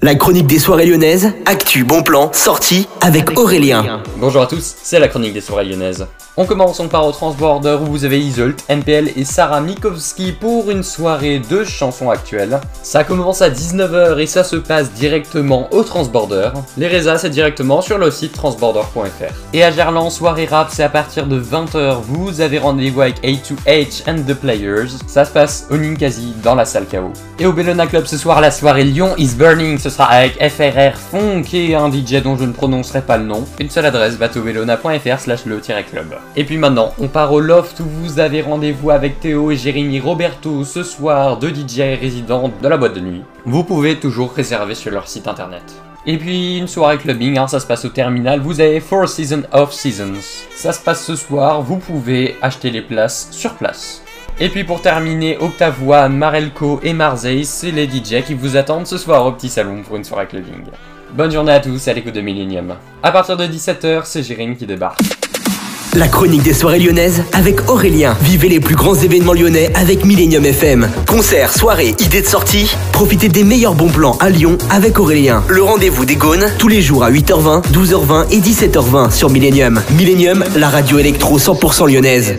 La chronique des soirées lyonnaises, actu, bon plan, sortie avec Aurélien. Bonjour à tous, c'est la chronique des soirées lyonnaises. On commence par au Transborder où vous avez Isolt, NPL et Sarah Mikowski pour une soirée de chansons actuelles. Ça commence à 19h et ça se passe directement au Transborder. Les résas c'est directement sur le site transborder.fr. Et à Gerland, soirée rap c'est à partir de 20h. Vous avez rendez-vous avec A2H and the Players. Ça se passe au Ninkasi dans la salle KO. Et au Bellona Club ce soir, la soirée Lyon is Burning. Ce sera avec FRR Funk et un DJ dont je ne prononcerai pas le nom. Une seule adresse, bateaubellona.fr slash le-club. Et puis maintenant, on part au loft où vous avez rendez-vous avec Théo et Jérémy Roberto ce soir, deux DJ résidents de la boîte de nuit. Vous pouvez toujours réserver sur leur site internet. Et puis une soirée clubbing, hein, ça se passe au terminal, vous avez Four Seasons of Seasons. Ça se passe ce soir, vous pouvez acheter les places sur place. Et puis pour terminer, Octavoine, Marelco et Marseille, c'est les DJ qui vous attendent ce soir au petit salon pour une soirée clubbing. Bonne journée à tous à l'écoute de Millennium. A partir de 17h, c'est Jérémy qui débarque. La chronique des soirées lyonnaises avec Aurélien. Vivez les plus grands événements lyonnais avec Millennium FM. Concerts, soirées, idées de sortie. Profitez des meilleurs bons plans à Lyon avec Aurélien. Le rendez-vous des Gaunes tous les jours à 8h20, 12h20 et 17h20 sur Millennium. Millennium, la radio électro 100% lyonnaise.